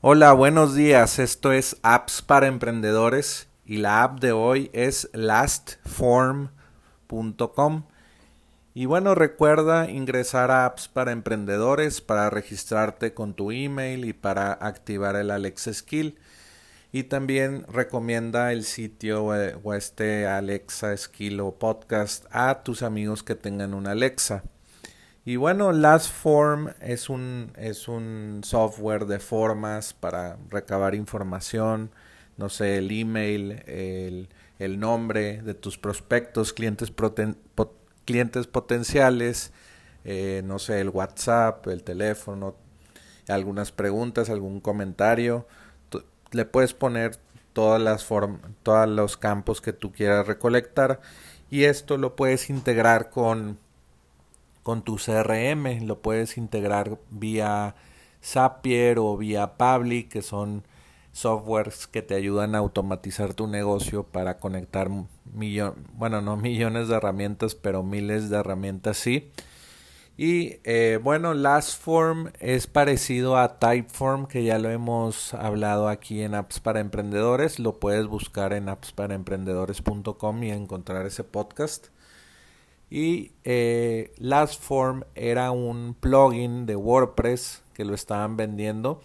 Hola, buenos días. Esto es Apps para Emprendedores y la app de hoy es lastform.com. Y bueno, recuerda ingresar a Apps para Emprendedores para registrarte con tu email y para activar el Alexa Skill. Y también recomienda el sitio o este Alexa Skill o podcast a tus amigos que tengan una Alexa. Y bueno, Lastform es un, es un software de formas para recabar información, no sé, el email, el, nombre de tus prospectos, clientes, clientes potenciales, eh, no sé, el WhatsApp, el teléfono, algunas preguntas, algún comentario. le puedes poner todas las todos los campos que tú quieras recolectar y esto lo puedes integrar con con tu CRM. Lo puedes integrar vía Zapier o vía Public, que son softwares que te ayudan a automatizar tu negocio para conectar millones, bueno, no millones de herramientas, pero miles de herramientas sí. Y eh, bueno, Lastform es parecido a Typeform, que ya lo hemos hablado aquí en Apps para Emprendedores. Lo puedes buscar en appsparaemprendedores.com y encontrar ese podcast. Y eh, Lastform era un plugin de WordPress que lo estaban vendiendo.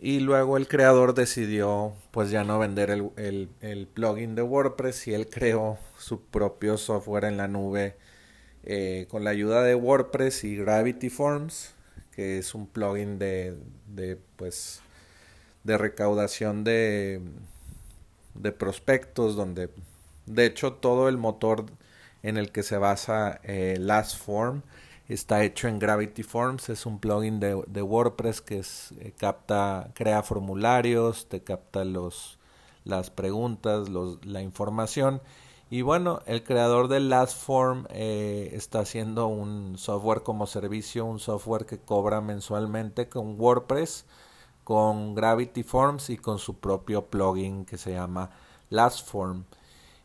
Y luego el creador decidió pues ya no vender el, plugin de WordPress y él creó su propio software en la nube eh, con la ayuda de WordPress y Gravity Forms, que es un plugin de, de pues de recaudación de, de prospectos donde de hecho todo el motor en el que se basa eh, Lastform. Está hecho en Gravity Forms, es un plugin de, WordPress que eh, capta, crea formularios, te capta las preguntas, la información. Y bueno, el creador de Lastform eh, está haciendo un software como servicio, un software que cobra mensualmente con WordPress, con Gravity Forms y con su propio plugin que se llama Lastform.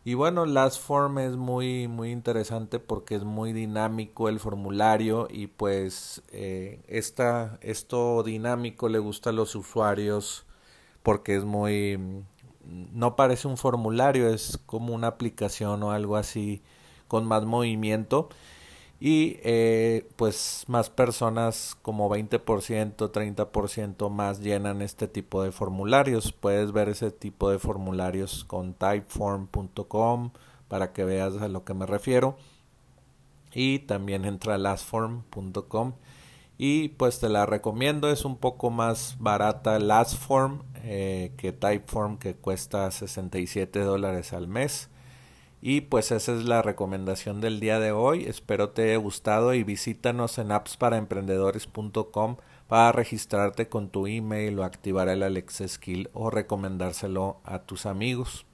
Y bueno, Lastform es muy, muy interesante porque es muy dinámico el formulario y pues eh, esto dinámico le gusta a los usuarios porque es muy... no parece un formulario, es como una aplicación o algo así con más movimiento y eh, pues más personas como 20%, 30% más llenan este tipo de formularios. Puedes ver ese tipo de formularios con typeform.com para que veas a lo que me refiero. Y también entra lastform.com y pues te la recomiendo, es un poco más barata Lastform eh, que Typeform que cuesta 67 dólares al mes. Y pues esa es la recomendación del día de hoy. Espero te haya gustado y visítanos en appsparaemprendedores.com para registrarte con tu email o activar el Alexa Skill o recomendárselo a tus amigos.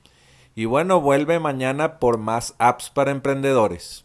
Y bueno, vuelve mañana por más apps para emprendedores.